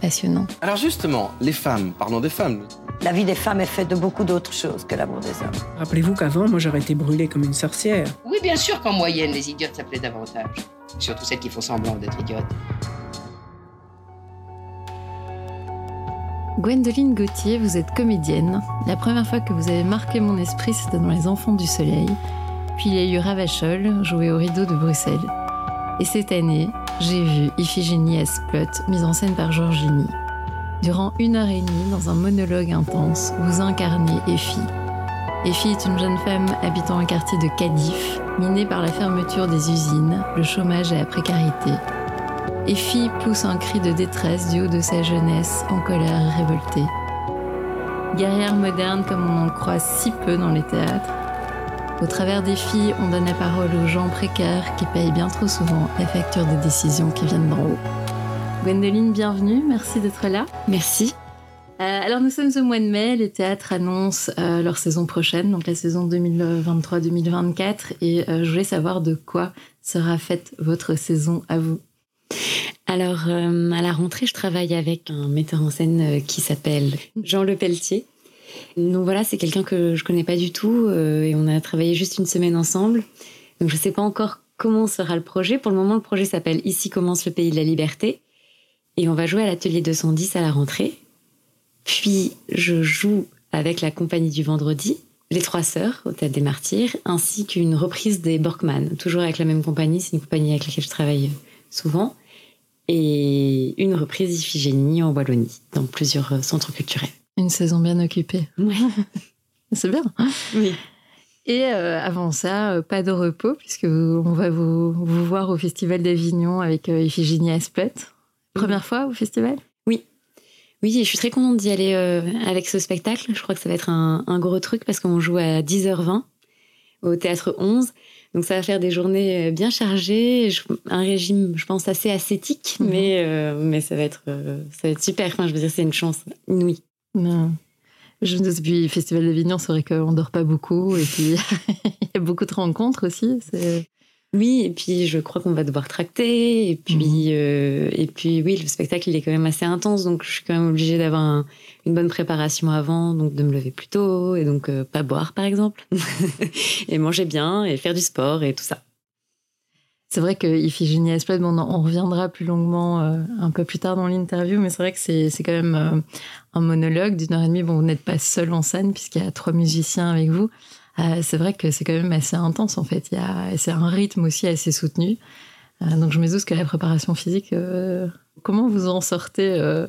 passionnant. Alors justement, les femmes, parlons des femmes. La vie des femmes est faite de beaucoup d'autres choses que l'amour des hommes. Rappelez-vous qu'avant, moi, j'aurais été brûlée comme une sorcière. Oui, bien sûr qu'en moyenne, les idiotes s'appelaient davantage. Surtout celles qui font semblant d'être idiotes. Gwendoline Gauthier, vous êtes comédienne. La première fois que vous avez marqué mon esprit, c'était dans Les Enfants du Soleil. Puis il y a eu Ravachol, joué au rideau de Bruxelles. Et cette année, j'ai vu Iphigénie Esplot, mise en scène par Georgini. Durant une heure et demie, dans un monologue intense, vous incarnez Effie. Effie est une jeune femme habitant un quartier de Cadif, miné par la fermeture des usines, le chômage et la précarité. Effie pousse un cri de détresse du haut de sa jeunesse, en colère et révoltée. Guerrière moderne comme on en croise si peu dans les théâtres, au travers des filles, on donne la parole aux gens précaires qui payent bien trop souvent la facture des décisions qui viennent d'en haut. Gwendoline, bienvenue, merci d'être là. Merci. Euh, alors nous sommes au mois de mai, les théâtres annoncent euh, leur saison prochaine, donc la saison 2023-2024, et euh, je voulais savoir de quoi sera faite votre saison à vous. Alors à la rentrée, je travaille avec un metteur en scène qui s'appelle Jean Le Pelletier, donc voilà, c'est quelqu'un que je connais pas du tout euh, et on a travaillé juste une semaine ensemble. Donc je sais pas encore comment sera le projet. Pour le moment, le projet s'appelle Ici commence le pays de la liberté et on va jouer à l'atelier 210 à la rentrée. Puis je joue avec la compagnie du vendredi, Les Trois Sœurs au Théâtre des Martyrs, ainsi qu'une reprise des Borkman, toujours avec la même compagnie. C'est une compagnie avec laquelle je travaille souvent. Et une reprise d'Iphigénie en Wallonie, dans plusieurs centres culturels. Une saison bien occupée. C'est bien. Oui. Et euh, avant ça, euh, pas de repos, puisque on va vous, voir au Festival d'Avignon avec euh, Iphigénie Asplet. Première fois au festival? Oui. Oui, je suis très contente d'y aller avec ce spectacle. Je crois que ça va être un, gros truc parce qu'on joue à 10h20 au Théâtre 11. Donc ça va faire des journées bien chargées, un régime, je pense, assez ascétique, mhm. mais, mais ça, va être, ça va être super. Enfin, je veux dire, c'est une chance inouïe. Non. Je me depuis le Festival d'Avignon, c'est vrai qu'on dort pas beaucoup et puis il y a beaucoup de rencontres aussi. Oui, et puis je crois qu'on va devoir tracter et puis mhm. euh, et puis oui, le spectacle il est quand même assez intense, donc je suis quand même obligée d'avoir une bonne préparation avant, donc de me lever plus tôt et donc euh, pas boire par exemple et manger bien et faire du sport et tout ça. C'est vrai que Iphigénie Esplode, bon, on reviendra plus longuement euh, un peu plus tard dans l'interview, mais c'est vrai que c'est, quand même euh, un monologue d'une heure et demie. Bon, vous n'êtes pas seul en scène puisqu'il y a trois musiciens avec vous. Euh, c'est vrai que c'est quand même assez intense en fait. Il y a, c'est un rythme aussi assez soutenu. donc je me doute que la préparation physique, comment vous en sortez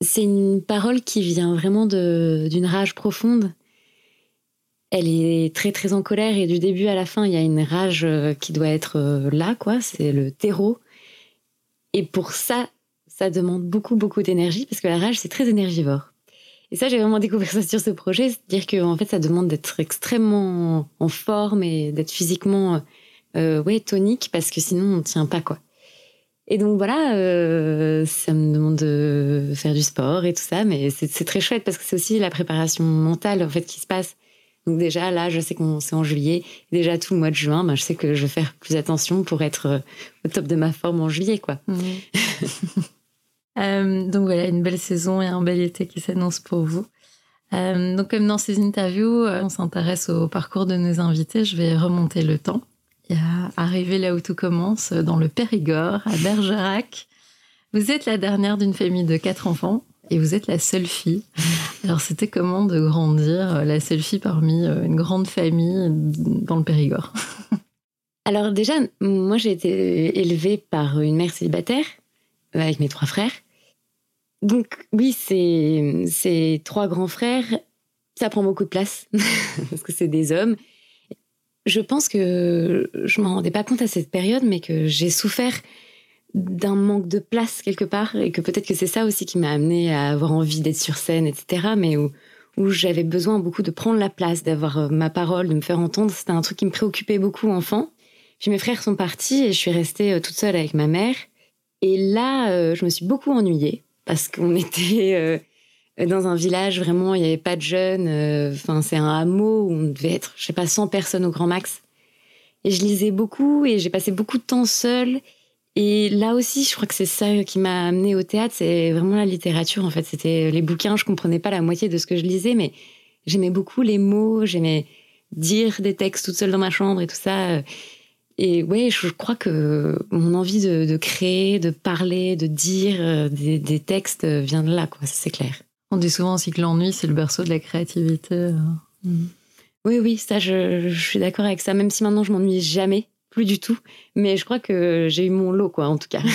C'est une parole qui vient vraiment d'une rage profonde elle est très très en colère et du début à la fin, il y a une rage euh, qui doit être euh, là, quoi. C'est le terreau. Et pour ça, ça demande beaucoup beaucoup d'énergie parce que la rage c'est très énergivore. Et ça, j'ai vraiment découvert ça sur ce projet, c'est-à-dire que en fait, ça demande d'être extrêmement en forme et d'être physiquement euh, ouais tonique parce que sinon on tient pas quoi. Et donc voilà, euh, ça me demande de faire du sport et tout ça, mais c'est très chouette parce que c'est aussi la préparation mentale en fait qui se passe. Donc déjà, là, je sais qu'on c'est en juillet. Déjà, tout le mois de juin, ben, je sais que je vais faire plus attention pour être euh, au top de ma forme en juillet, quoi. Euh, donc voilà, une belle saison et un bel été qui s'annonce pour vous. Euh, donc comme dans ces interviews, on s'intéresse au parcours de nos invités, je vais remonter le temps. Et arriver là où tout commence, dans le Périgord, à Bergerac. Vous êtes la dernière d'une famille de quatre enfants. Et vous êtes la seule fille. Alors c'était comment de grandir euh, la seule fille parmi euh, une grande famille dans le Périgord? Alors déjà, moi j'ai été élevée par une mère célibataire avec mes trois frères. Donc oui, c'est ces trois grands frères, ça prend beaucoup de place parce que c'est des hommes. Je pense que je m'en rendais pas compte à cette période, mais que j'ai souffert d'un manque de place quelque part et que peut-être que c'est ça aussi qui m'a amené à avoir envie d'être sur scène, etc. Mais où, j'avais besoin beaucoup de prendre la place, d'avoir euh, ma parole, de me faire entendre. C'était un truc qui me préoccupait beaucoup enfant. Puis mes frères sont partis et je suis restée euh, toute seule avec ma mère. Et là, euh, je me suis beaucoup ennuyée parce qu'on était dans un village vraiment, il n'y avait pas de jeunes. Enfin, c'est un hameau où on devait être, je sais pas, 100 personnes au grand max. Et je lisais beaucoup et j'ai passé beaucoup de temps seule. Et là aussi, je crois que c'est ça qui m'a amené au théâtre, c'est vraiment la littérature. En fait, c'était les bouquins. Je comprenais pas la moitié de ce que je lisais, mais j'aimais beaucoup les mots. J'aimais dire des textes toute seule dans ma chambre et tout ça. Et ouais, je crois que mon envie de, créer, de parler, de dire euh, des, textes vient de là, quoi. C'est clair. On dit souvent aussi que l'ennui, c'est le berceau de la créativité. Euh. Oui, oui, ça, je, je suis d'accord avec ça. Même si maintenant, je m'ennuie jamais plus du tout. Mais je crois que j'ai eu mon lot, quoi, en tout cas.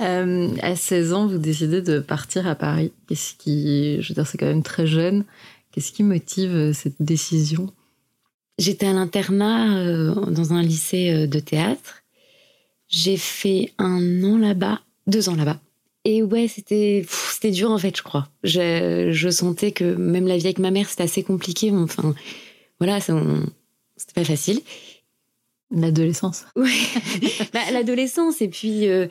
Euh, à 16 ans, vous décidez de partir à Paris. Qu'est-ce qui, je veux dire, c'est quand même très jeune. Qu'est-ce qui motive euh, cette décision? J'étais à l'internat euh, dans un lycée de théâtre. J'ai fait un an là-bas, deux ans là-bas. Et ouais, c'était c'était dur en fait, je crois. Je, je, sentais que même la vie avec ma mère, c'était assez compliqué. Enfin, voilà, c'était pas facile. L'adolescence. Oui, bah, l'adolescence. Et puis, euh,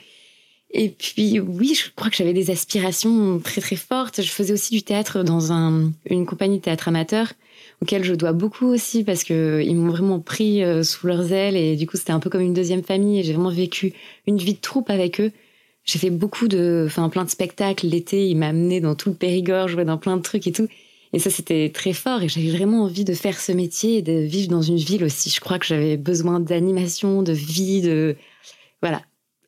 et puis, oui, je crois que j'avais des aspirations très, très fortes. Je faisais aussi du théâtre dans un, une compagnie de théâtre amateur, auquel je dois beaucoup aussi parce que ils m'ont vraiment pris euh, sous leurs ailes. Et du coup, c'était un peu comme une deuxième famille. Et j'ai vraiment vécu une vie de troupe avec eux. J'ai fait beaucoup de, enfin, plein de spectacles. L'été, ils m'amenaient dans tout le Périgord, jouer dans plein de trucs et tout. Et ça, c'était très fort. Et j'avais vraiment envie de faire ce métier et de vivre dans une ville aussi. Je crois que j'avais besoin d'animation, de vie, de. Voilà.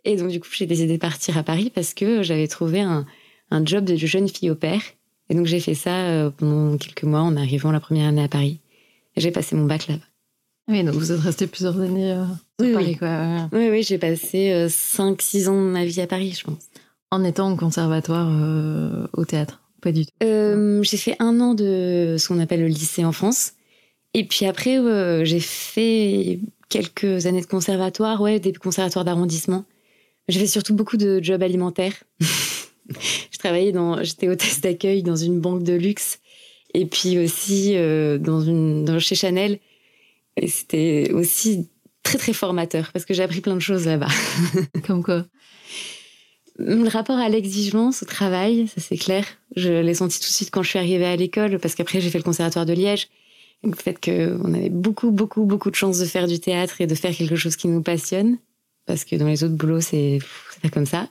Et donc, du coup, j'ai décidé de partir à Paris parce que j'avais trouvé un, un job de jeune fille au père. Et donc, j'ai fait ça euh, pendant quelques mois en arrivant la première année à Paris. Et j'ai passé mon bac là-bas. Oui, donc vous êtes resté plusieurs années euh, à Paris, quoi. Oui, oui, j'ai passé 5-6 euh, ans de ma vie à Paris, je pense. En étant au conservatoire au théâtre pas du tout. Euh, j'ai fait un an de ce qu'on appelle le lycée en France. Et puis après, euh, j'ai fait quelques années de conservatoire, ouais, des conservatoires d'arrondissement. J'ai fait surtout beaucoup de jobs alimentaires. je travaillais dans, j'étais hôtesse d'accueil dans une banque de luxe et puis aussi euh, dans une, dans, chez Chanel. Et c'était aussi très très formateur parce que j'ai appris plein de choses là-bas. Comme quoi le rapport à l'exigence au travail, ça c'est clair. Je l'ai senti tout de suite quand je suis arrivée à l'école, parce qu'après j'ai fait le conservatoire de Liège. Le fait qu'on avait beaucoup, beaucoup, beaucoup de chance de faire du théâtre et de faire quelque chose qui nous passionne, parce que dans les autres boulots, c'est pas comme ça.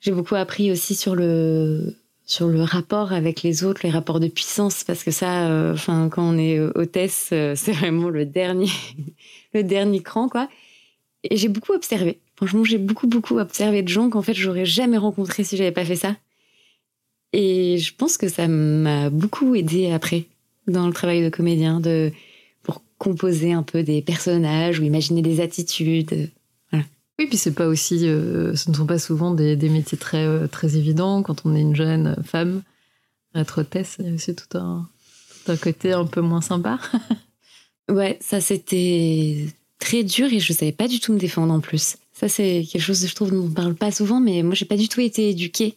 J'ai beaucoup appris aussi sur le sur le rapport avec les autres, les rapports de puissance, parce que ça, euh, quand on est hôtesse, euh, c'est vraiment le dernier, le dernier cran, quoi. Et j'ai beaucoup observé. Franchement, j'ai beaucoup, beaucoup observé de gens qu'en fait, j'aurais jamais rencontré si j'avais pas fait ça. Et je pense que ça m'a beaucoup aidé après dans le travail de comédien, de pour composer un peu des personnages ou imaginer des attitudes. Voilà. Oui, puis c'est pas aussi, euh, ce ne sont pas souvent des, métiers très euh, très évidents quand on est une jeune femme. Être hôtesse, il y a aussi tout un, tout un côté un peu moins sympa. ouais, ça c'était très dur et je savais pas du tout me défendre en plus. Ça, c'est quelque chose je trouve dont on parle pas souvent, mais moi, j'ai pas du tout été éduquée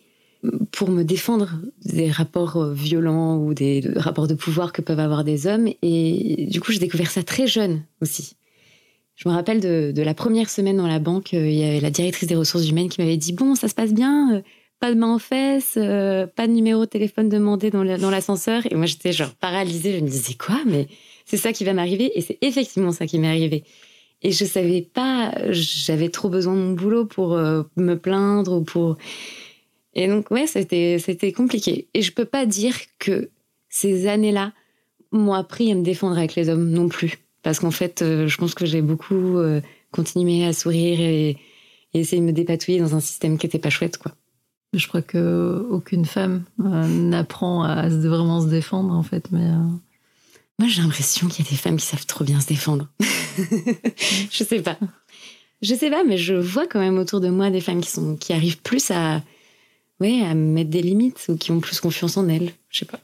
pour me défendre des rapports euh, violents ou des rapports de pouvoir que peuvent avoir des hommes. Et du coup, j'ai découvert ça très jeune aussi. Je me rappelle de, la première semaine dans la banque, euh, il y avait la directrice des ressources humaines qui m'avait dit Bon, ça se passe bien, euh, pas de main en fesses, pas de numéro de téléphone demandé dans l'ascenseur. Et moi, j'étais genre paralysée. Je me disais Quoi? Mais c'est ça qui va m'arriver. Et c'est effectivement ça qui m'est arrivé. Et je savais pas, j'avais trop besoin de mon boulot pour euh, me plaindre ou pour. Et donc, ouais, c'était, c'était compliqué. Et je peux pas dire que ces années-là m'ont appris à me défendre avec les hommes non plus. Parce qu'en fait, euh, je pense que j'ai beaucoup euh, continué à sourire et, essayer de me dépatouiller dans un système qui était pas chouette, quoi. Je crois que aucune femme n'apprend à vraiment se défendre en fait, mais Moi, j'ai l'impression qu'il y a des femmes qui savent trop bien se défendre. je sais pas. Je sais pas, mais je vois quand même autour de moi des femmes qui, sont, qui arrivent plus à, ouais, à mettre des limites ou qui ont plus confiance en elles. Je sais pas.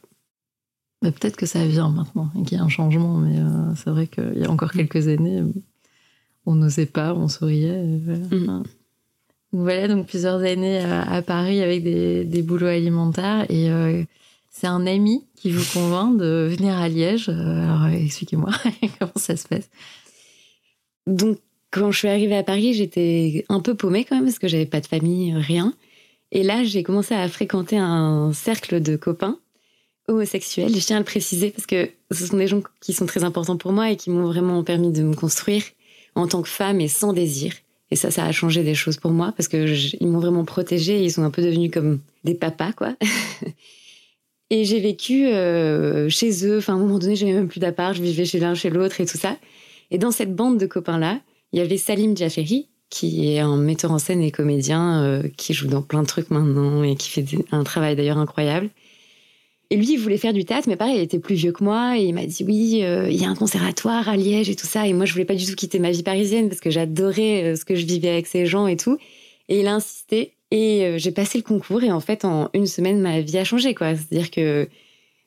bah, peut-être que ça vient maintenant et qu'il y a un changement, mais euh, c'est vrai qu'il y a encore quelques années, euh, on n'osait pas, on souriait. euh, voilà. Mhm. Donc voilà, donc plusieurs années à, à Paris avec des, des boulots alimentaires et euh, c'est un ami qui vous convainc de venir à Liège. Euh, alors expliquez-moi comment ça se passe. Donc, quand je suis arrivée à Paris, j'étais un peu paumée quand même parce que j'avais pas de famille, rien. Et là, j'ai commencé à fréquenter un cercle de copains homosexuels. Je tiens à le préciser parce que ce sont des gens qui sont très importants pour moi et qui m'ont vraiment permis de me construire en tant que femme et sans désir. Et ça, ça a changé des choses pour moi parce que ils m'ont vraiment protégée. et Ils sont un peu devenus comme des papas, quoi. et j'ai vécu euh, chez eux. Enfin, à un moment donné, j'avais même plus d'appart. Je vivais chez l'un, chez l'autre et tout ça. Et dans cette bande de copains-là, il y avait Salim Jaferi, qui est un metteur en scène et comédien euh, qui joue dans plein de trucs maintenant et qui fait un travail d'ailleurs incroyable. Et lui, il voulait faire du théâtre, mais pareil, il était plus vieux que moi et il m'a dit oui, euh, il y a un conservatoire à Liège et tout ça. Et moi, je voulais pas du tout quitter ma vie parisienne parce que j'adorais ce que je vivais avec ces gens et tout. Et il a insisté et euh, j'ai passé le concours et en fait, en une semaine, ma vie a changé. C'est-à-dire que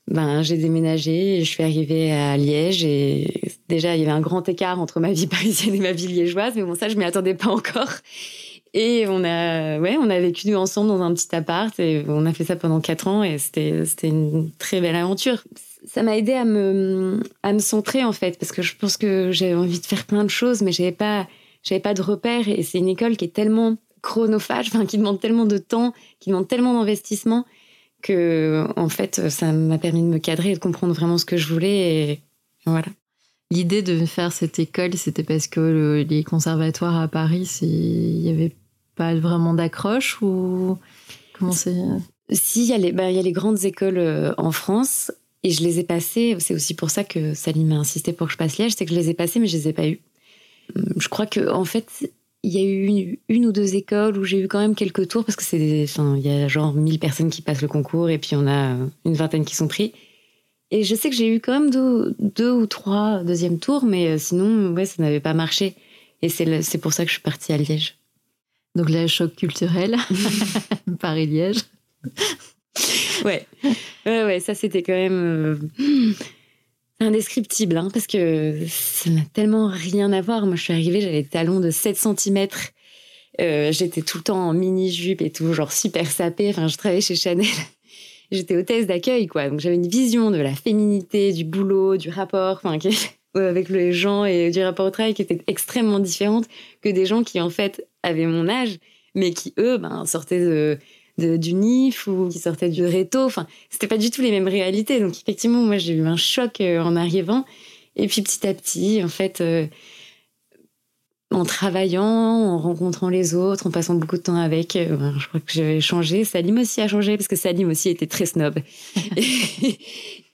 ben, j'ai déménagé, je suis arrivée à Liège et déjà il y avait un grand écart entre ma vie parisienne et ma vie liégeoise, mais bon ça je m'y attendais pas encore. Et on a, ouais, on a vécu ensemble dans un petit appart et on a fait ça pendant quatre ans et c'était, une très belle aventure. Ça m'a aidé à me, à me centrer en fait parce que je pense que j'avais envie de faire plein de choses, mais j'avais pas, pas de repères et c'est une école qui est tellement chronophage, enfin qui demande tellement de temps, qui demande tellement d'investissement que en fait ça m'a permis de me cadrer et de comprendre vraiment ce que je voulais et voilà. L'idée de faire cette école, c'était parce que le- les conservatoires à Paris, il n'y avait pas vraiment d'accroche ou comment c'est Si, il y, a les- bah, il y a les grandes écoles euh, en France et je les ai passées. C'est aussi pour ça que Salim m'a insisté pour que je passe Liège, c'est que je les ai passées mais je les ai pas eues. Hum, Je crois que en fait, il y a eu une, une ou deux écoles où j'ai eu quand même quelques tours parce que c'est, enfin, il y a genre 1000 personnes qui passent le concours et puis on a euh, une vingtaine qui sont pris. Et je sais que j'ai eu quand même deux, deux ou trois deuxième tours, mais euh, sinon, ouais, ça n'avait pas marché. Et c'est pour ça que je suis partie à Liège. Donc là, choc culturel, Paris-Liège. Ouais. ouais, ouais, ça c'était quand même euh, indescriptible, hein, parce que ça n'a tellement rien à voir. Moi, je suis arrivée, j'avais des talons de 7 cm. J'étais tout le temps en mini-jupe et tout, genre super sapée. Enfin, je travaillais chez Chanel. J'étais hôtesse d'accueil, quoi. Donc, j'avais une vision de la féminité, du boulot, du rapport, qui- avec les gens et du rapport au travail qui était extrêmement différente que des gens qui, en fait, avaient mon âge, mais qui, eux, ben, sortaient de, de- du NIF ou qui sortaient du réto. Enfin, c'était pas du tout les mêmes réalités. Donc, effectivement, moi, j'ai eu un choc euh, en arrivant. Et puis, petit à petit, en fait, euh, en travaillant, en rencontrant les autres, en passant beaucoup de temps avec, euh, ben, je crois que j'ai changé. Salim aussi a changé parce que Salim aussi était très snob. et,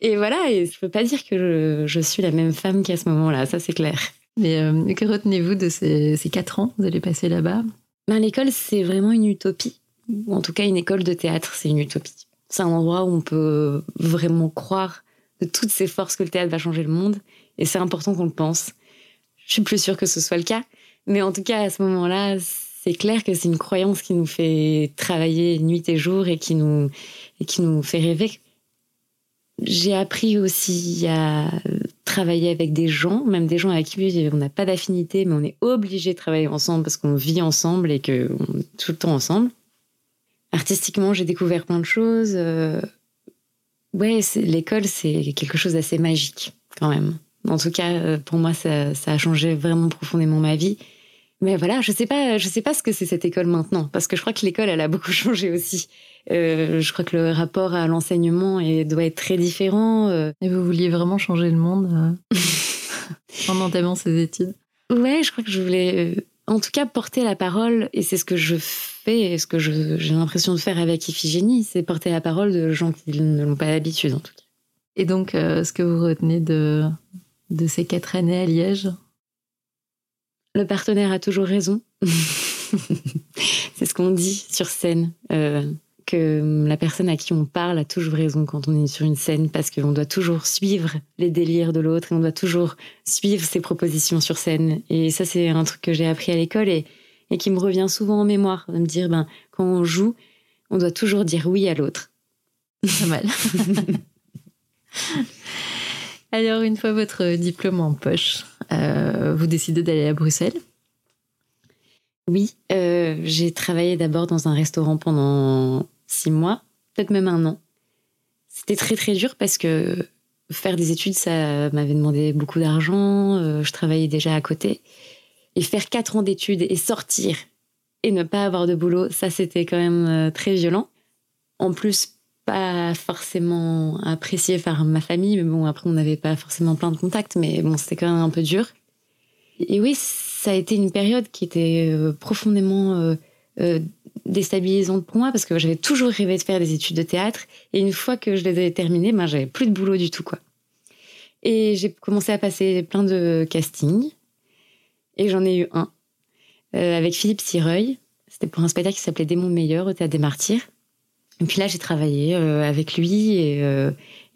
et voilà, et je peux pas dire que je, je suis la même femme qu'à ce moment-là, ça c'est clair. Mais euh, que retenez-vous de ces, ces quatre ans que vous allez passer là-bas? Ben, l'école, c'est vraiment une utopie. En tout cas, une école de théâtre, c'est une utopie. C'est un endroit où on peut vraiment croire de toutes ces forces que le théâtre va changer le monde. Et c'est important qu'on le pense. Je suis plus sûre que ce soit le cas. Mais en tout cas, à ce moment-là, c'est clair que c'est une croyance qui nous fait travailler nuit et jour et qui nous, et qui nous fait rêver. J'ai appris aussi à travailler avec des gens, même des gens avec qui on n'a pas d'affinité, mais on est obligé de travailler ensemble parce qu'on vit ensemble et qu'on est tout le temps ensemble. Artistiquement, j'ai découvert plein de choses. Euh, Ouais, l'école, c'est quelque chose d'assez magique, quand même. En tout cas, euh, pour moi, ça, ça a changé vraiment profondément ma vie. Mais voilà, je sais pas, je sais pas ce que c'est cette école maintenant, parce que je crois que l'école, elle a beaucoup changé aussi. Euh, je crois que le rapport à l'enseignement doit être très différent. euh. Et vous vouliez vraiment changer le monde euh, en entamant ces études? Ouais, je crois que je voulais, en tout cas, porter la parole, et c'est ce que je fais, et ce que j'ai l'impression de faire avec Iphigénie, c'est porter la parole de gens qui ne l'ont pas l'habitude, en tout cas. Et donc, euh, ce que vous retenez de, de ces quatre années à Liège? Le partenaire a toujours raison. c'est ce qu'on dit sur scène. Euh, que la personne à qui on parle a toujours raison quand on est sur une scène parce qu'on doit toujours suivre les délires de l'autre et on doit toujours suivre ses propositions sur scène. Et ça, c'est un truc que j'ai appris à l'école et, et qui me revient souvent en mémoire, de me dire, ben, quand on joue, on doit toujours dire oui à l'autre. Pas mal. Alors, une fois votre diplôme en poche, euh, vous décidez d'aller à Bruxelles? Oui, euh, j'ai travaillé d'abord dans un restaurant pendant six mois, peut-être même un an. C'était très très dur parce que faire des études, ça m'avait demandé beaucoup d'argent, euh, je travaillais déjà à côté. Et faire quatre ans d'études et sortir et ne pas avoir de boulot, ça c'était quand même euh, très violent. En plus, pas forcément apprécié par ma famille, mais bon, après on n'avait pas forcément plein de contacts, mais bon, c'était quand même un peu dur. Et oui, ça a été une période qui était euh, profondément déstabilisante pour moi parce que j'avais toujours rêvé de faire des études de théâtre et une fois que je les avais terminées, ben, j'avais plus de boulot du tout quoi. Et j'ai commencé à passer plein de castings et j'en ai eu un avec Philippe Sireuil. C'était pour un spectacle qui s'appelait Démon meilleur au théâtre des Martyrs. Et puis là, j'ai travaillé avec lui et,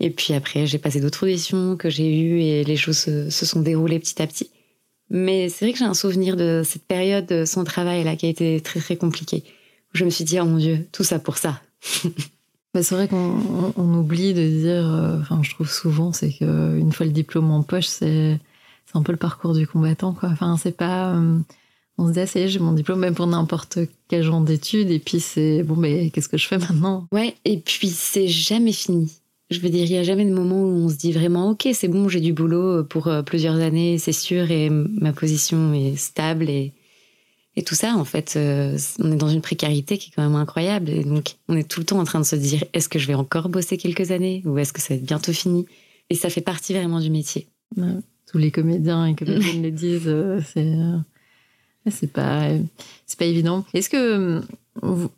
et puis après, j'ai passé d'autres auditions que j'ai eues et les choses se, se sont déroulées petit à petit. Mais c'est vrai que j'ai un souvenir de cette période sans travail là qui a été très très compliquée. Je me suis dit oh mon dieu, tout ça pour ça. bah c'est vrai qu'on on oublie de dire, enfin je trouve souvent, c'est que une fois le diplôme en poche, c'est c'est un peu le parcours du combattant quoi. Enfin c'est pas, euh, on se dit ah ça y est j'ai mon diplôme même pour n'importe quel genre d'études et puis c'est bon mais qu'est-ce que je fais maintenant? Ouais et puis c'est jamais fini. Je veux dire, il n'y a jamais de moment où on se dit vraiment, ok, c'est bon, j'ai du boulot pour plusieurs années, c'est sûr, et ma position est stable et, et tout ça. En fait, euh, on est dans une précarité qui est quand même incroyable. Et donc, on est tout le temps en train de se dire, est-ce que je vais encore bosser quelques années ou est-ce que ça va être bientôt fini? Et ça fait partie vraiment du métier. Ouais, tous les comédiens et comédiennes le disent, euh, c'est euh, pas pas évident. Est-ce que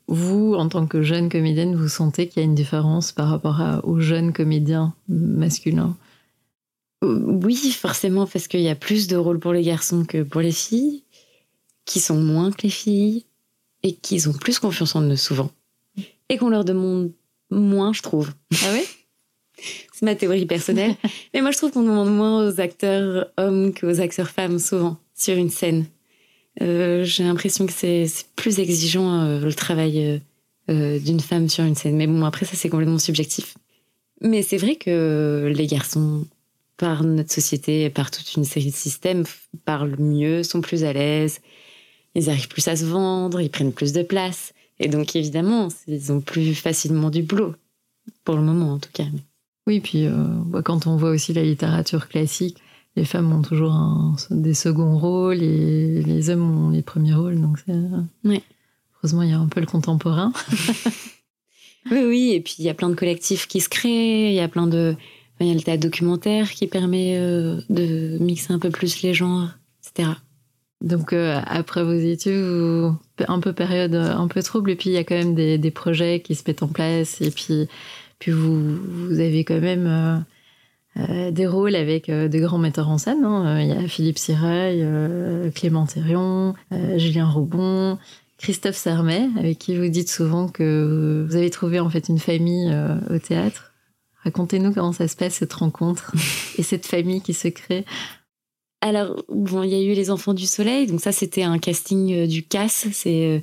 vous, en tant que jeune comédienne, vous sentez qu'il y a une différence par rapport à, aux jeunes comédiens masculins? Oui, forcément, parce qu'il y a plus de rôles pour les garçons que pour les filles, qui sont moins que les filles, et qui ont plus confiance en eux souvent. Et qu'on leur demande moins, je trouve. Ah oui C'est ma théorie personnelle. Mais moi, je trouve qu'on demande moins aux acteurs hommes qu'aux acteurs femmes, souvent, sur une scène. Euh, j'ai l'impression que c'est plus exigeant euh, le travail euh, d'une femme sur une scène. Mais bon, après, ça, c'est complètement subjectif. Mais c'est vrai que les garçons, par notre société, par toute une série de systèmes, parlent mieux, sont plus à l'aise, ils arrivent plus à se vendre, ils prennent plus de place. Et donc, évidemment, ils ont plus facilement du boulot, pour le moment en tout cas. Oui, puis quand on voit aussi la littérature classique, les femmes ont toujours un, des seconds rôles et les hommes ont les premiers rôles. Donc ouais. heureusement, il y a un peu le contemporain. oui, oui. Et puis il y a plein de collectifs qui se créent. Il y a plein de. Il y a le théâtre documentaire qui permet euh, de mixer un peu plus les genres, etc. Donc euh, après vos études, un peu période un peu trouble, et puis il y a quand même des, des, projets qui se mettent en place, et puis, puis vous, vous avez quand même euh, euh, des rôles avec euh, de grands metteurs en scène. Hein. Il y a Philippe Sirail, euh, Clément Thérion, Julien Roubon, Christophe Sermet, avec qui vous dites souvent que vous avez trouvé en fait une famille au théâtre. Racontez-nous comment ça se passe cette rencontre et cette famille qui se crée. Alors, bon, il y a eu Les Enfants du Soleil, donc ça c'était un casting du CAS, c'est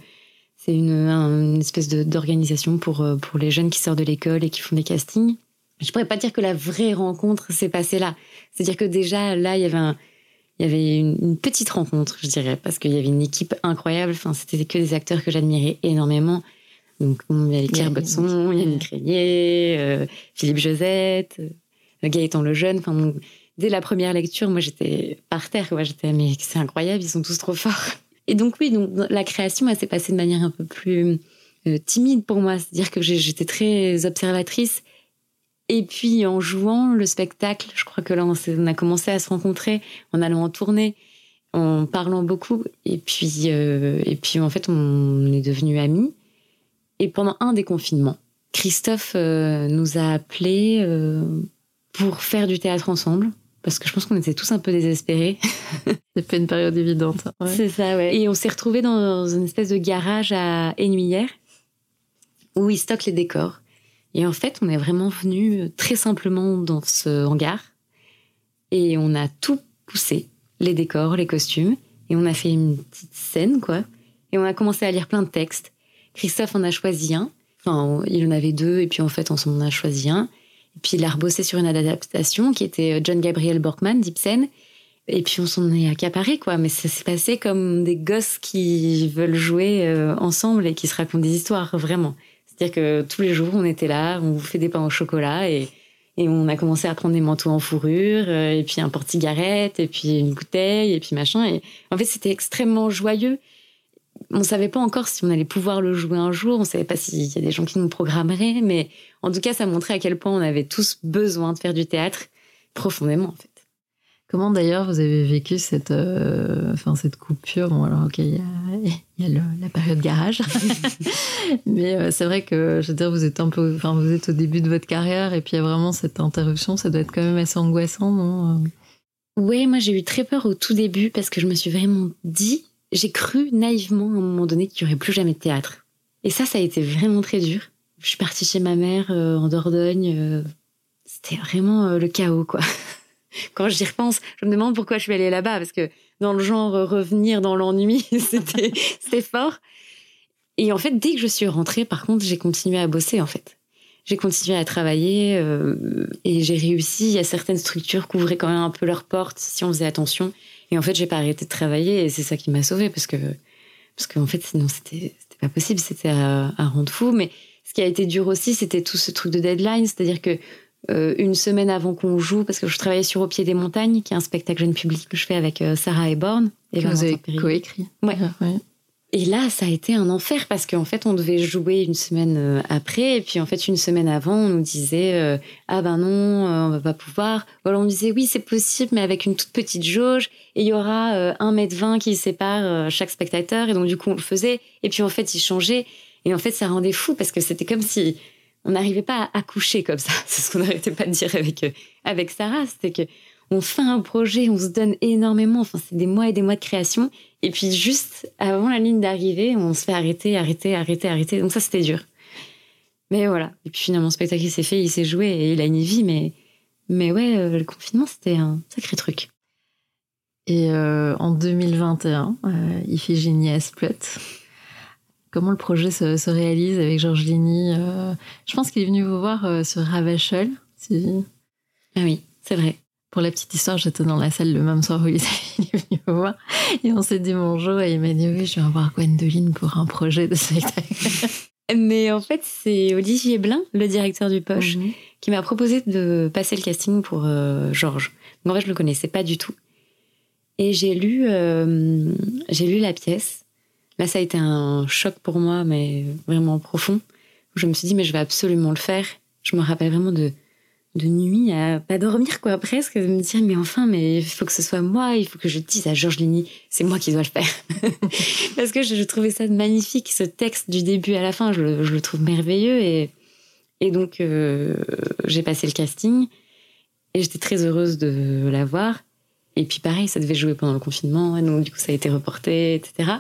c'est une, une, espèce d'organisation pour, pour les jeunes qui sortent de l'école et qui font des castings je pourrais pas dire que la vraie rencontre s'est passée là. C'est-à-dire que déjà là, il y avait un, il y avait une, petite rencontre, je dirais, parce qu'il y avait une équipe incroyable. Enfin, c'était que des acteurs que j'admirais énormément. Donc, il y avait Claire Botson, Yannick Régnier, euh, Philippe Josette, euh, Gaëtan Lejeune. Enfin, dès la première lecture, moi, j'étais par terre. J'étais, mais c'est incroyable, ils sont tous trop forts. Et donc, oui, donc, la création, elle s'est passée de manière un peu plus euh, timide pour moi. C'est-à-dire que j'étais très observatrice et puis en jouant le spectacle, je crois que là on, a commencé à se rencontrer en allant en tournée, en parlant beaucoup. Et puis, euh, et puis en fait on est devenus amis. Et pendant un des confinements, Christophe euh, nous a appelés pour faire du théâtre ensemble. Parce que je pense qu'on était tous un peu désespérés. C'est pas une période évidente. Ouais. C'est ça, ouais. Et on s'est retrouvés dans une espèce de garage à Énuyère où ils stockent les décors. Et en fait, on est vraiment venu très simplement dans ce hangar et on a tout poussé, les décors, les costumes, et on a fait une petite scène, quoi. Et on a commencé à lire plein de textes. Christophe en a choisi un. Enfin, il en avait deux, et puis en fait, on s'en a choisi un. Puis il a rebossé sur une adaptation qui était John Gabriel Borkman d'Ibsen. Et puis on s'en est accaparé, quoi. Mais ça s'est passé comme des gosses qui veulent jouer euh, ensemble et qui se racontent des histoires, vraiment. C'est-à-dire que tous les jours, on était là, on vous fait des pains au chocolat et, et on a commencé à prendre des manteaux en fourrure, euh, et puis un porte-cigarette, et puis une bouteille, et puis machin. Et en fait, c'était extrêmement joyeux. On savait pas encore si on allait pouvoir le jouer un jour, on savait pas s'il y a des gens qui nous programmeraient, mais en tout cas, ça montrait à quel point on avait tous besoin de faire du théâtre profondément, en fait. Comment d'ailleurs vous avez vécu cette, euh, enfin, cette coupure? Bon, alors, ok, il y a, il y a le- la période garage. Mais euh, c'est vrai que, je veux dire, vous êtes un peu, enfin, vous êtes au début de votre carrière et puis il y a vraiment cette interruption. Ça doit être quand même assez angoissant, non? Ouais, moi j'ai eu très peur au tout début parce que je me suis vraiment dit, j'ai cru naïvement à un moment donné qu'il n'y aurait plus jamais de théâtre. Et ça, ça a été vraiment très dur. Je suis partie chez ma mère euh, en Dordogne. euh, C'était vraiment euh, le chaos, quoi. Quand j'y repense, je me demande pourquoi je suis allée là-bas parce que dans le genre revenir dans l'ennui, c'était c'était fort. Et en fait, dès que je suis rentrée, par contre, j'ai continué à bosser, en fait. J'ai continué à travailler et j'ai réussi. Il y a certaines structures qui ouvraient quand même un peu leurs portes si on faisait attention. Et en fait, j'ai pas arrêté de travailler et c'est ça qui m'a sauvée parce que parce qu'en fait, sinon c'était c'était pas possible, c'était à, à rendre fou. Mais ce qui a été dur aussi, c'était tout ce truc de deadline, c'est-à-dire que euh, une semaine avant qu'on joue, parce que je travaillais sur Au pied des montagnes, qui est un spectacle jeune public que je fais avec euh, Sarah Eborn et Que vous avez coécrit. Ouais. ouais. Et là, ça a été un enfer parce qu'en fait, on devait jouer une semaine euh, après. Et puis, en fait, une semaine avant, on nous disait euh, Ah ben non, euh, on va pas pouvoir. Ou alors, on disait Oui, c'est possible, mais avec une toute petite jauge. Et il y aura euh, un mètre vingt qui sépare chaque spectateur. Et donc, du coup, on le faisait. Et puis, en fait, il changeait. Et en fait, ça rendait fou parce que c'était comme si on n'arrivait pas à accoucher comme ça. C'est ce qu'on n'arrêtait pas de dire avec, avec Sarah. C'était que on fait un projet, on se donne énormément. Enfin, c'est des mois et des mois de création. Et puis juste avant la ligne d'arrivée, on se fait arrêter, arrêter, arrêter, arrêter. Donc ça, c'était dur. Mais voilà. Et puis finalement, le spectacle il s'est fait, il s'est joué et il a une vie. Mais, mais ouais, euh, le confinement, c'était un sacré truc. Et euh, en 2021, euh, Iphigénie Esplet. Comment le projet se, se réalise avec Georges Ligny euh, Je pense qu'il est venu vous voir sur Ravachol. Si... Ah oui, c'est vrai. Pour la petite histoire, j'étais dans la salle le même soir où il est venu me voir. Et on s'est dit bonjour et il m'a dit oui, je viens voir Gwendoline pour un projet de spectacle. Mais en fait, c'est Olivier Blin, le directeur du Poche, Mhm. qui m'a proposé de passer le casting pour euh, Georges. En vrai, je le connaissais pas du tout. Et j'ai lu, euh, j'ai lu la pièce. Là, ça a été un choc pour moi, mais vraiment profond. Je me suis dit, mais je vais absolument le faire. Je me rappelle vraiment de, de nuit à pas dormir, quoi, presque, de me dire, mais enfin, mais il faut que ce soit moi, il faut que je dise à Georges Ligny, c'est moi qui dois le faire. Parce que je, trouvais ça magnifique, ce texte du début à la fin, je, le- trouve merveilleux. Et, et donc, euh, j'ai passé le casting et j'étais très heureuse de l'avoir. Et puis, pareil, ça devait jouer pendant le confinement, donc du coup, ça a été reporté, etc.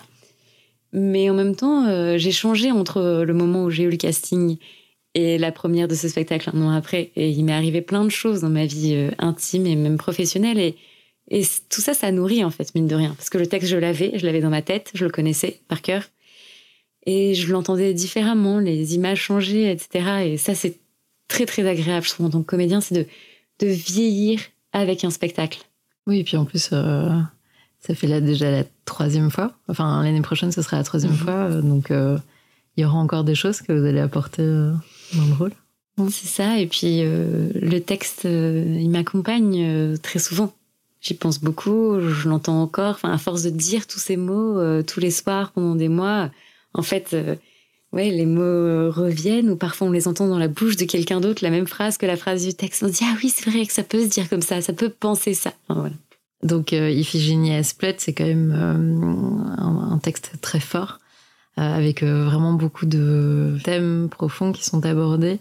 Mais en même temps, euh, j'ai changé entre le moment où j'ai eu le casting et la première de ce spectacle un an après. Et il m'est arrivé plein de choses dans ma vie euh, intime et même professionnelle. Et, tout ça, ça nourrit, en fait, mine de rien. Parce que le texte, je l'avais, je l'avais dans ma tête, je le connaissais par cœur. Et je l'entendais différemment, les images changeaient, etc. Et ça, c'est très, très agréable, je trouve, en tant que comédien, c'est de, de vieillir avec un spectacle. Oui, et puis en plus, euh, ça fait là déjà la troisième fois. Enfin, l'année prochaine, ce sera la troisième Mhm. fois. euh, Donc, euh, il y aura encore des choses que vous allez apporter euh, dans le rôle. C'est ça. Et puis, euh, le texte, euh, il m'accompagne euh, très souvent. J'y pense beaucoup, je l'entends encore. Enfin, à force de dire tous ces mots tous les soirs pendant des mois, en fait, ouais, les mots reviennent ou parfois on les entend dans la bouche de quelqu'un d'autre, la même phrase que la phrase du texte. On se dit ah oui, c'est vrai que ça peut se dire comme ça, ça peut penser ça. Enfin, voilà. Donc, Iphigénie Esplet, c'est quand même un, un texte très fort, avec euh, vraiment beaucoup de thèmes profonds qui sont abordés.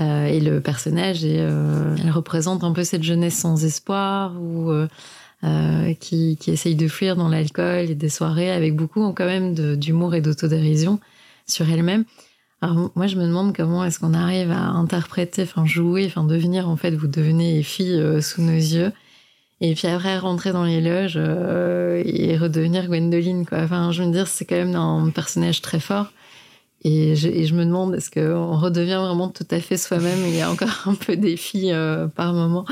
Euh, et le personnage, euh, elle représente un peu cette jeunesse sans espoir ou euh, euh, qui, qui essaye de fuir dans l'alcool et des soirées, avec beaucoup quand même d'humour et d'autodérision sur elle-même. Alors moi, je me demande comment est-ce qu'on arrive à interpréter, enfin jouer, enfin devenir en fait, vous devenez fille euh, sous nos yeux, et puis après rentrer dans les loges euh, et redevenir Gwendoline, quoi. Enfin, je veux dire, c'est quand même un personnage très fort. Et je, et je me demande, est-ce qu'on redevient vraiment tout à fait soi-même Il y a encore un peu des filles euh, par moment?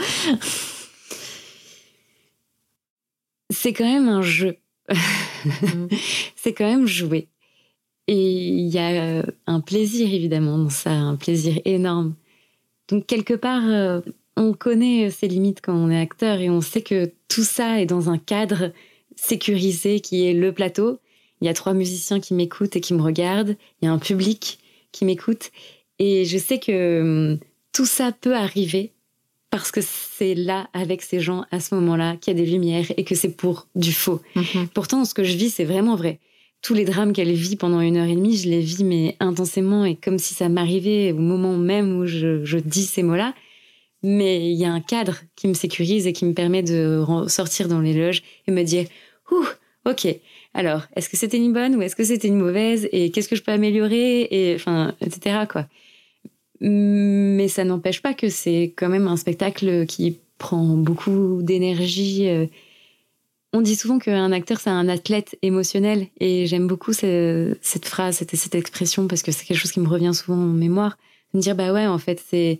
C'est quand même un jeu. Mm. c'est quand même jouer. Et il y a euh, un plaisir évidemment dans ça, un plaisir énorme. Donc quelque part, euh, on connaît ses limites quand on est acteur et on sait que tout ça est dans un cadre sécurisé qui est le plateau. Il y a trois musiciens qui m'écoutent et qui me regardent. Il y a un public qui m'écoute. Et je sais que hum, tout ça peut arriver parce que c'est là, avec ces gens, à ce moment-là, qu'il y a des lumières et que c'est pour du faux. Mhm. Pourtant, ce que je vis, c'est vraiment vrai. Tous les drames qu'elle vit pendant une heure et demie, je les vis mais intensément et comme si ça m'arrivait au moment même où je, je dis ces mots-là. Mais il y a un cadre qui me sécurise et qui me permet de sortir dans les loges et me dire Ouh, ok. Alors, est-ce que c'était une bonne ou est-ce que c'était une mauvaise et qu'est-ce que je peux améliorer et enfin, etc. quoi. Mais ça n'empêche pas que c'est quand même un spectacle qui prend beaucoup d'énergie. euh. On dit souvent qu'un acteur, c'est un athlète émotionnel. Et j'aime beaucoup ce- cette phrase, cette, cette expression, parce que c'est quelque chose qui me revient souvent en mémoire. De me dire, bah ouais, en fait, c'est,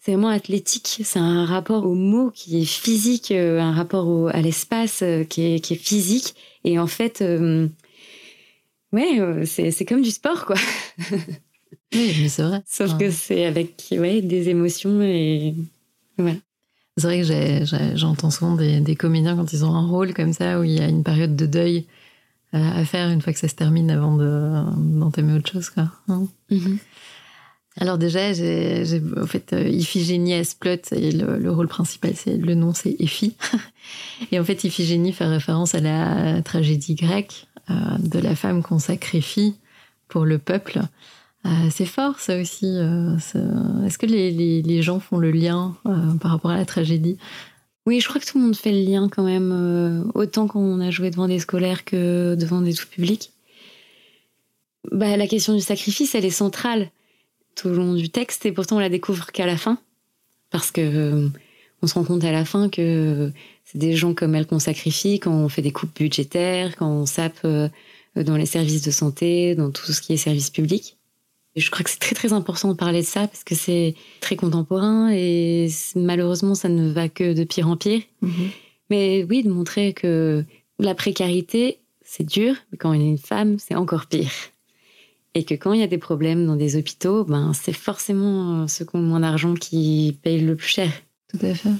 c'est vraiment athlétique. C'est un rapport au mot qui est physique, euh, un rapport au- à l'espace euh, qui, est, qui est physique. Et en fait, euh, ouais, c'est, c'est comme du sport, quoi. Oui, mais c'est vrai. Sauf que c'est avec ouais, des émotions et voilà. C'est vrai que j'entends souvent des, des comédiens quand ils ont un rôle comme ça où il y a une période de deuil à faire une fois que ça se termine avant de- d'entamer autre chose. Quoi. Hein. Alors déjà, j'ai en fait euh, Iphigénie Esplot et le, le rôle principal, c'est le nom, c'est Ephi. et en fait, Iphigénie fait référence à la tragédie grecque euh, de la femme qu'on sacrifie pour le peuple. Euh, c'est fort, ça aussi. Est-ce que les, les- les gens font le lien par rapport à la tragédie? Oui, je crois que tout le monde fait le lien quand même, autant quand on a joué devant des scolaires que devant des tout publics. Bah, la question du sacrifice, elle est centrale tout au long du texte et pourtant on la découvre qu'à la fin. Parce que euh, on se rend compte à la fin que c'est des gens comme elle qu'on sacrifie quand on fait des coupes budgétaires, quand on sape euh, dans les services de santé, dans tout ce qui est service public. Et je crois que c'est très très important de parler de ça parce que c'est très contemporain et malheureusement ça ne va que de pire en pire. Mais oui, de montrer que la précarité, c'est dur, mais quand on est une femme, c'est encore pire. Et que quand il y a des problèmes dans des hôpitaux, ben, c'est forcément euh, ceux qui ont moins d'argent qui payent le plus cher. Tout à fait.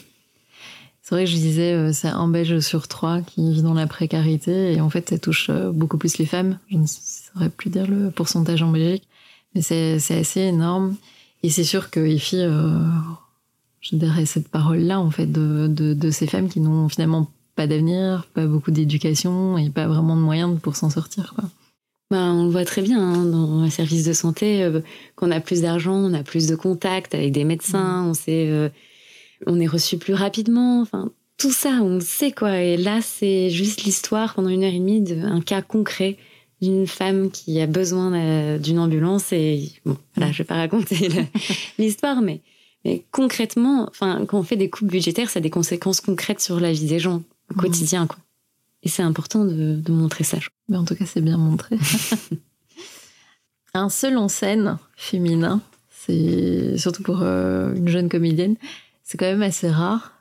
C'est vrai que je disais, c'est un Belge sur trois qui vit dans la précarité et en fait, ça touche euh, beaucoup plus les femmes. Je ne saurais plus dire le pourcentage en Belgique, mais c'est assez énorme. Et c'est sûr que Effie, euh, je dirais cette parole-là, en fait, de, de, de ces femmes qui n'ont finalement pas d'avenir, pas beaucoup d'éducation et pas vraiment de moyens pour s'en sortir. Quoi. Ben, on le voit très bien hein, dans les services de santé, euh, qu'on a plus d'argent, on a plus de contacts avec des médecins, on sait, euh, on est reçu plus rapidement. Enfin, tout ça, on le sait quoi. Et là, c'est juste l'histoire pendant une heure et demie d'un cas concret d'une femme qui a besoin d'une ambulance. Et bon, voilà, je vais pas raconter l'histoire, mais, mais concrètement, enfin, quand on fait des coupes budgétaires, ça a des conséquences concrètes sur la vie des gens au Mhm. quotidien, quoi. Et c'est important de, de montrer ça. Mais en tout cas, c'est bien montré. Un seul en scène féminin, c'est surtout pour euh, une jeune comédienne, c'est quand même assez rare.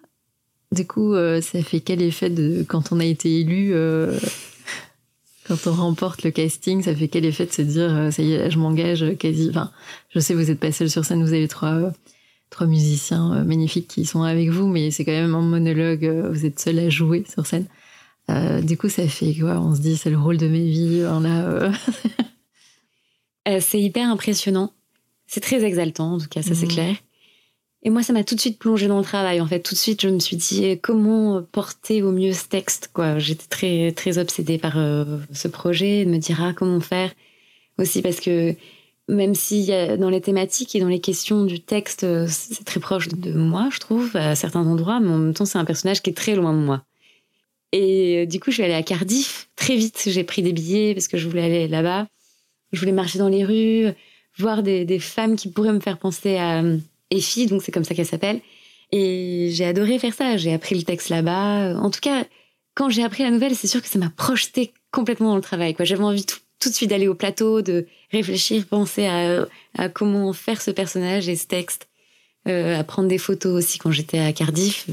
Du coup, euh, ça fait quel effet de quand on a été élu, euh, quand on remporte le casting, ça fait quel effet de se dire ça y est, je m'engage quasi. Enfin, je sais, vous n'êtes pas seul sur scène, vous avez trois trois musiciens magnifiques qui sont avec vous, mais c'est quand même un monologue. vous êtes seul à jouer sur scène. Euh, du coup, ça fait quoi? On se dit, c'est le rôle de mes vies. hein, euh. Euh, c'est hyper impressionnant. C'est très exaltant, en tout cas, ça c'est Mhm. clair. Et moi, ça m'a tout de suite plongé dans le travail. En fait, tout de suite, je me suis dit comment porter au mieux ce texte. Quoi, j'étais très très obsédée par ce projet, de me dire ah comment faire? Aussi parce que même si dans les thématiques et dans les questions du texte, c'est très proche de moi, je trouve, à certains endroits, mais en même temps, c'est un personnage qui est très loin de moi. Et euh, du coup, je suis allée à Cardiff très vite. J'ai pris des billets parce que je voulais aller là-bas. Je voulais marcher dans les rues, voir des, femmes qui pourraient me faire penser à euh, Effie, donc c'est comme ça qu'elle s'appelle. Et j'ai adoré faire ça. J'ai appris le texte là-bas. En tout cas, quand j'ai appris la nouvelle, c'est sûr que ça m'a projeté complètement dans le travail. J'avais envie tout, de suite d'aller au plateau, de réfléchir, penser à, comment faire ce personnage et ce texte, euh, à prendre des photos aussi. Quand j'étais à Cardiff,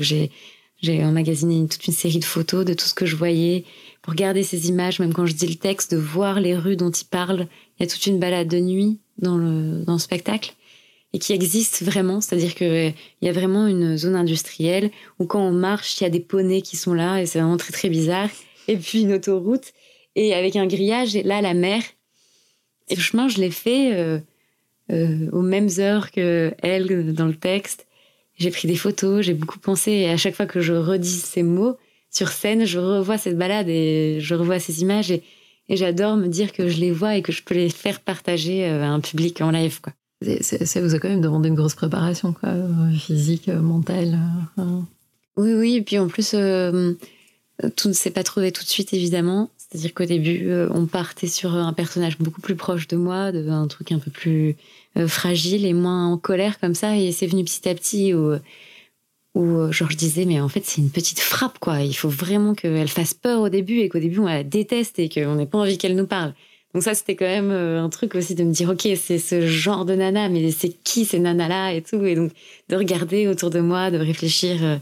j'ai emmagasiné toute une série de photos de tout ce que je voyais pour garder ces images, même quand je dis le texte, de voir les rues dont il parle. Il y a toute une balade de nuit dans le, dans le spectacle et qui existe vraiment. C'est-à-dire qu'il y a vraiment une zone industrielle où quand on marche, il y a des poneys qui sont là et c'est vraiment très très bizarre. Et puis une autoroute et avec un grillage et là la mer. Et le chemin, je l'ai fait euh, euh, aux mêmes heures que elle dans le texte. J'ai pris des photos, j'ai beaucoup pensé et à chaque fois que je redis ces mots sur scène, je revois cette balade et je revois ces images et, et j'adore me dire que je les vois et que je peux les faire partager euh, à un public en live quoi. Ça vous a quand même demandé une grosse préparation, quoi, physique, mentale. Oui, oui, et puis en plus, euh, tout ne s'est pas trouvé tout de suite, évidemment. C'est-à-dire qu'au début, euh, on partait sur un personnage beaucoup plus proche de moi, de un truc un peu plus euh, fragile et moins en colère comme ça, et c'est venu petit à petit où, genre je disais, mais en fait, c'est une petite frappe, quoi. Il faut vraiment qu'elle fasse peur au début et qu'au début, on la déteste et qu'on n'ait pas envie qu'elle nous parle. Donc ça, c'était quand même un truc aussi de me dire, ok, c'est ce genre de nana, mais c'est qui ces nanas-là et tout. Et donc de regarder autour de moi, de réfléchir, euh,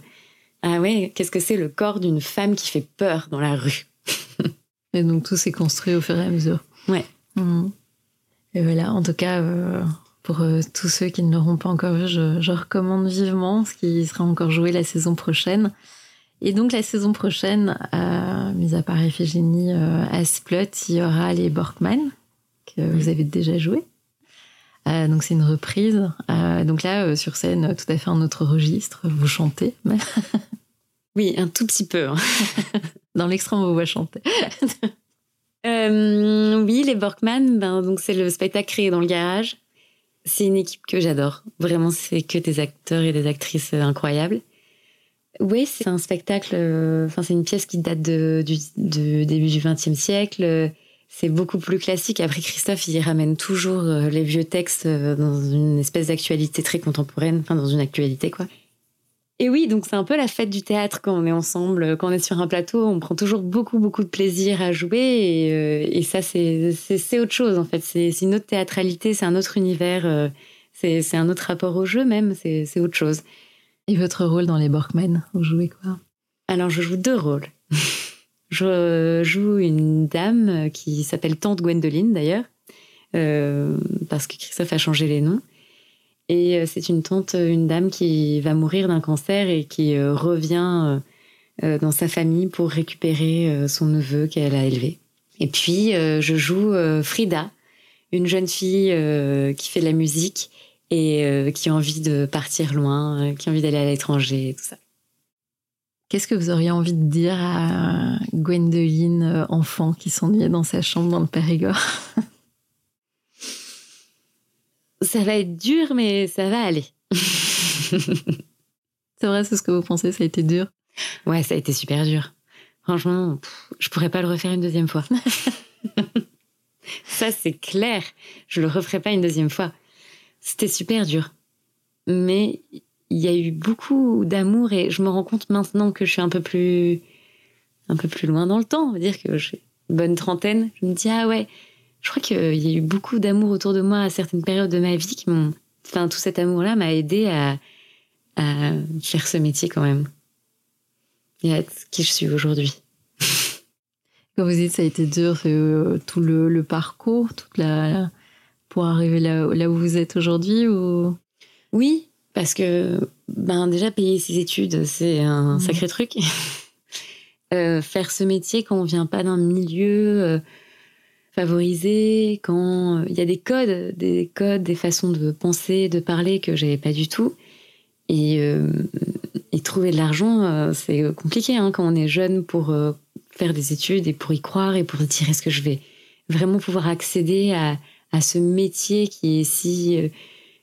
ah ouais, qu'est-ce que c'est le corps d'une femme qui fait peur dans la rue? Et donc tout s'est construit au fur et à mesure. Ouais. Mmh. Et voilà, en tout cas, euh, pour euh, tous ceux qui ne l'auront pas encore vu, je, je, recommande vivement, ce qui sera encore joué la saison prochaine. Et donc la saison prochaine, euh, mis à part Iphigénie à Splot, il y aura les Borkman, que vous avez déjà joué. Euh, donc c'est une reprise. Euh, donc là, euh, sur scène, tout à fait un autre registre. Vous chantez. Mais... oui, un tout petit peu. Hein. Dans l'extrême, on vous voit chanter. oui, les Borkman, ben, donc c'est le spectacle créé dans le garage. C'est une équipe que j'adore. Vraiment, c'est que des acteurs et des actrices incroyables. Oui, c'est un spectacle, euh, enfin, c'est une pièce qui date du, début du XXe siècle. C'est beaucoup plus classique. Après, Christophe, il ramène toujours euh, les vieux textes euh, dans une espèce d'actualité très contemporaine, enfin, dans une actualité, quoi. Et oui, donc c'est un peu la fête du théâtre quand on est ensemble, quand on est sur un plateau, on prend toujours beaucoup, beaucoup de plaisir à jouer. Et, et ça, c'est autre chose, en fait. C'est une autre théâtralité, c'est un autre univers, c'est un autre rapport au jeu même, c'est autre chose. Et votre rôle dans les Borkman, vous jouez quoi? Alors, je joue deux rôles. je joue une dame qui s'appelle Tante Gwendoline, d'ailleurs, euh, parce que Christophe a changé les noms. Et euh, c'est une tante, une dame qui va mourir d'un cancer et qui euh, revient euh, dans sa famille pour récupérer euh, son neveu qu'elle a élevé. Et puis, je joue Frida, une jeune fille qui fait de la musique et euh, qui a envie de partir loin, euh, qui a envie d'aller à l'étranger, tout ça. Qu'est-ce que vous auriez envie de dire à Gwendoline, euh, enfant, qui s'ennuyait dans sa chambre dans le Périgord? Ça va être dur, mais ça va aller. c'est vrai, c'est ce que vous pensez, ça a été dur Ouais, ça a été super dur. Franchement, pff, je pourrais pas le refaire une deuxième fois. ça, c'est clair. Je le referai pas une deuxième fois. C'était super dur. Mais il y a eu beaucoup d'amour et je me rends compte maintenant que je suis un peu plus, un peu plus loin dans le temps. On va dire que j'ai une bonne trentaine. Je me dis, ah ouais, je crois qu'il y a eu beaucoup d'amour autour de moi à certaines périodes de ma vie qui m'ont, enfin, tout cet amour-là m'a aidé à, à faire ce métier quand même. Et à être qui je suis aujourd'hui. Quand vous dites ça a été dur, euh, tout le, le, parcours, toute la, pour arriver là, là où vous êtes aujourd'hui ou... Oui, parce que ben déjà payer ses études, c'est un mmh. sacré truc. euh, faire ce métier quand on vient pas d'un milieu euh, favorisé, quand il y a des codes, des codes, des façons de penser, de parler que j'avais pas du tout. Et, euh, et trouver de l'argent, euh, c'est compliqué hein, quand on est jeune pour euh, faire des études et pour y croire et pour se dire est-ce que je vais vraiment pouvoir accéder à à ce métier qui est si euh,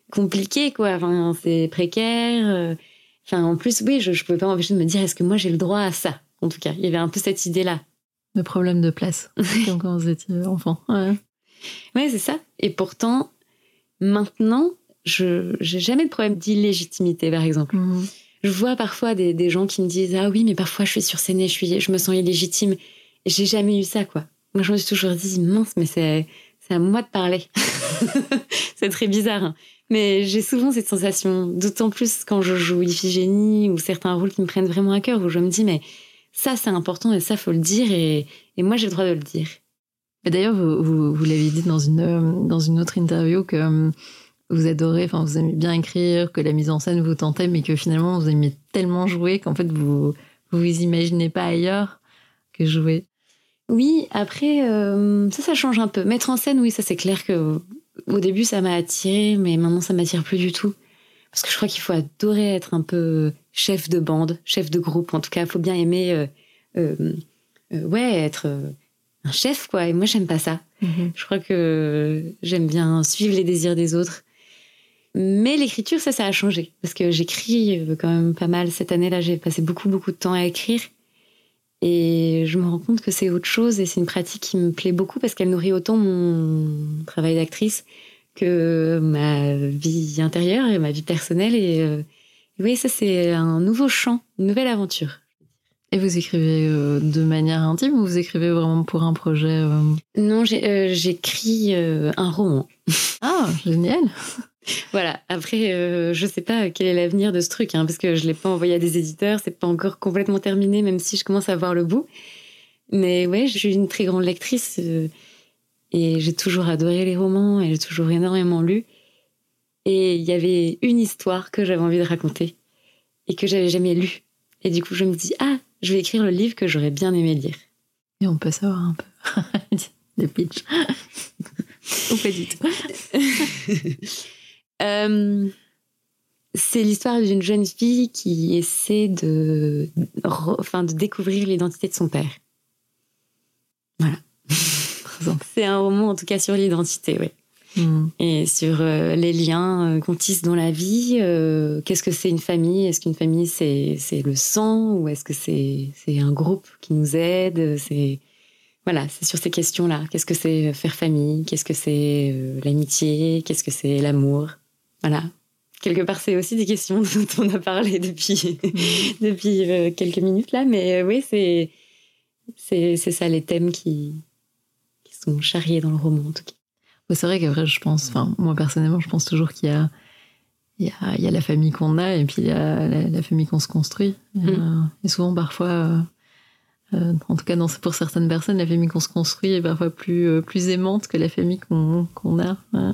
compliqué, quoi? Enfin, c'est précaire. Euh. Enfin, en plus, oui, je ne pouvais pas m'empêcher de me dire, est-ce que moi j'ai le droit à ça? En tout cas, il y avait un peu cette idée-là. Le problème de place, quand vous étiez enfant. Ouais, ouais c'est ça. Et pourtant, Maintenant, je j'ai jamais de problème d'illégitimité, par exemple. Mhm. Je vois parfois des, des gens qui me disent ah oui mais parfois je suis sur scène et je suis je me sens illégitime. J'ai jamais eu ça quoi. Moi je me suis toujours dit mince mais c'est c'est à moi de parler. c'est très bizarre. hein. Mais j'ai souvent cette sensation, d'autant plus quand je joue Iphigénie ou certains rôles qui me prennent vraiment à cœur où je me dis mais ça c'est important et ça faut le dire et, et moi j'ai le droit de le dire. D'ailleurs, vous, vous, vous l'avez dit dans une, euh, dans une autre interview que euh, vous adorez, enfin, vous aimez bien écrire, que la mise en scène vous tentait, mais que finalement, vous aimez tellement jouer qu'en fait, vous vous vous imaginez pas ailleurs que jouer. Oui, après, euh, ça, ça change un peu. Mettre en scène, oui, ça c'est clair que au début, ça m'a attiré, mais maintenant, ça m'attire plus du tout. Parce que je crois qu'il faut adorer être un peu chef de bande, chef de groupe. En tout cas, il faut bien aimer, euh, euh, euh, ouais, être un chef, quoi. Et moi, j'aime pas ça. Je crois que j'aime bien suivre les désirs des autres. Mais l'écriture, ça, ça a changé. Parce que j'écris quand même pas mal. Cette année-là, j'ai passé beaucoup, beaucoup de temps à écrire. Et je me rends compte que c'est autre chose et c'est une pratique qui me plaît beaucoup parce qu'elle nourrit autant mon travail d'actrice que ma vie intérieure et ma vie personnelle. Et oui, ça, c'est un nouveau champ, une nouvelle aventure. Et vous écrivez euh, de manière intime ou vous écrivez vraiment pour un projet euh? Non, euh, j'écris euh, un roman. Ah, génial Voilà. Après, je sais pas quel est l'avenir de ce truc, hein, parce que je l'ai pas envoyé à des éditeurs, c'est pas encore complètement terminé, même si je commence à voir le bout. Mais ouais, je suis une très grande lectrice et j'ai toujours adoré les romans et j'ai toujours énormément lu. Et il y avait une histoire que j'avais envie de raconter et que j'avais jamais lue. Et du coup, je me dis ah, je vais écrire le livre que j'aurais bien aimé lire. Et on peut savoir un peu des pitchs. ou pas du tout. Euh, c'est l'histoire d'une jeune fille qui essaie de, enfin, de découvrir l'identité de son père. Voilà. c'est un roman, en tout cas, sur l'identité, oui. Hmm. Et sur euh, les liens euh, qu'on tisse dans la vie. euh, Qu'est-ce que c'est une famille? Est-ce qu'une famille, c'est c'est le sang? Ou est-ce que c'est c'est un groupe qui nous aide? C'est Voilà, c'est sur ces questions-là. Qu'est-ce que c'est faire famille? Qu'est-ce que c'est euh, l'amitié? Qu'est-ce que c'est l'amour? Voilà. Quelque part, c'est aussi des questions dont on a parlé depuis, depuis euh, quelques minutes là. Mais oui, c'est c'est c'est ça les thèmes qui, qui sont charriés dans le roman, en tout cas. Ouais, C'est vrai qu'après, je pense, enfin, moi personnellement, je pense toujours qu'il y a, il y a, il y a la famille qu'on a et puis il y a la, la famille qu'on se construit. Mm. Euh, et souvent, parfois, euh, euh, en tout cas, dans, pour certaines personnes, la famille qu'on se construit est parfois plus, plus aimante que la famille qu'on qu'on a. Ouais.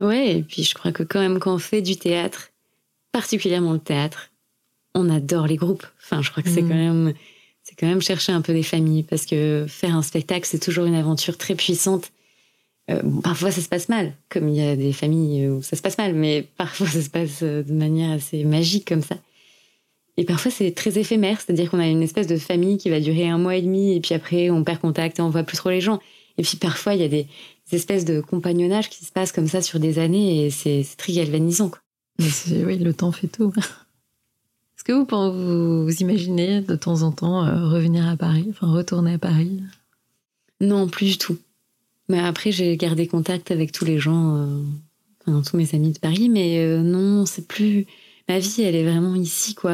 Ouais, et puis je crois que quand même quand on fait du théâtre, particulièrement le théâtre, on adore les groupes. Enfin, je crois que c'est Mm. quand même c'est quand même chercher un peu des familles parce que faire un spectacle, c'est toujours une aventure très puissante. Euh, bon, parfois ça se passe mal, comme il y a des familles où ça se passe mal, mais parfois ça se passe euh, de manière assez magique comme ça. Et parfois c'est très éphémère, c'est-à-dire qu'on a une espèce de famille qui va durer un mois et demi et puis après on perd contact et on voit plus trop les gens. Et puis parfois il y a des, des espèces de compagnonnage qui se passent comme ça sur des années et c'est très galvanisant. Quoi. Mais c'est- oui, le temps fait tout. Est-ce que vous, vous, vous imaginez de temps en temps euh, revenir à Paris, enfin retourner à Paris? Non, plus du tout. Mais après, j'ai gardé contact avec tous les gens, euh, enfin, tous mes amis de Paris, mais euh, non, c'est plus. Ma vie, elle est vraiment ici, quoi.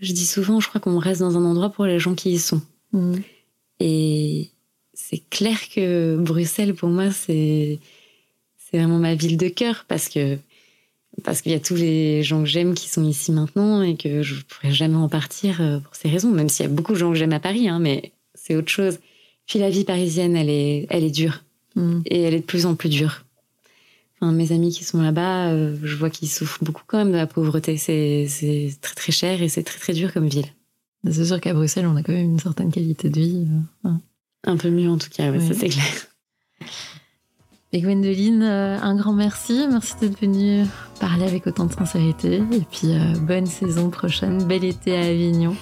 Je dis souvent, je crois qu'on reste dans un endroit pour les gens qui y sont. Hmm. Et c'est clair que Bruxelles, pour moi, c'est c'est vraiment ma ville de cœur parce que parce qu'il y a tous les gens que j'aime qui sont ici maintenant et que je pourrais jamais en partir euh, pour ces raisons. Même s'il y a beaucoup de gens que j'aime à Paris, hein, mais c'est autre chose. Puis la vie parisienne, elle est elle est dure Hmm. et elle est de plus en plus dure. Enfin, mes amis qui sont là-bas, euh, je vois qu'ils souffrent beaucoup quand même de la pauvreté. C'est très très cher et c'est très très dur comme ville. C'est sûr qu'à Bruxelles, on a quand même une certaine qualité de vie. euh, hein. Un peu mieux en tout cas, ouais, ça c'est clair. Et Gwendoline, euh, un grand merci. Merci d'être venue parler avec autant de sincérité. Et puis, euh, bonne saison prochaine. Bel été à Avignon.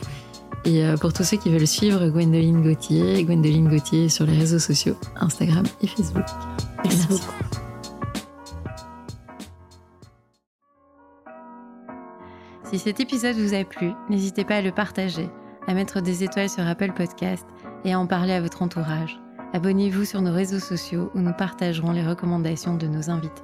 Et euh, pour tous ceux qui veulent suivre Gwendoline Gauthier, Gwendoline Gauthier sur les réseaux sociaux, Instagram et Facebook. Merci Merci. beaucoup. Si cet épisode vous a plu, n'hésitez pas à le partager, à mettre des étoiles sur Apple Podcast et à en parler à votre entourage. Abonnez-vous sur nos réseaux sociaux où nous partagerons les recommandations de nos invités.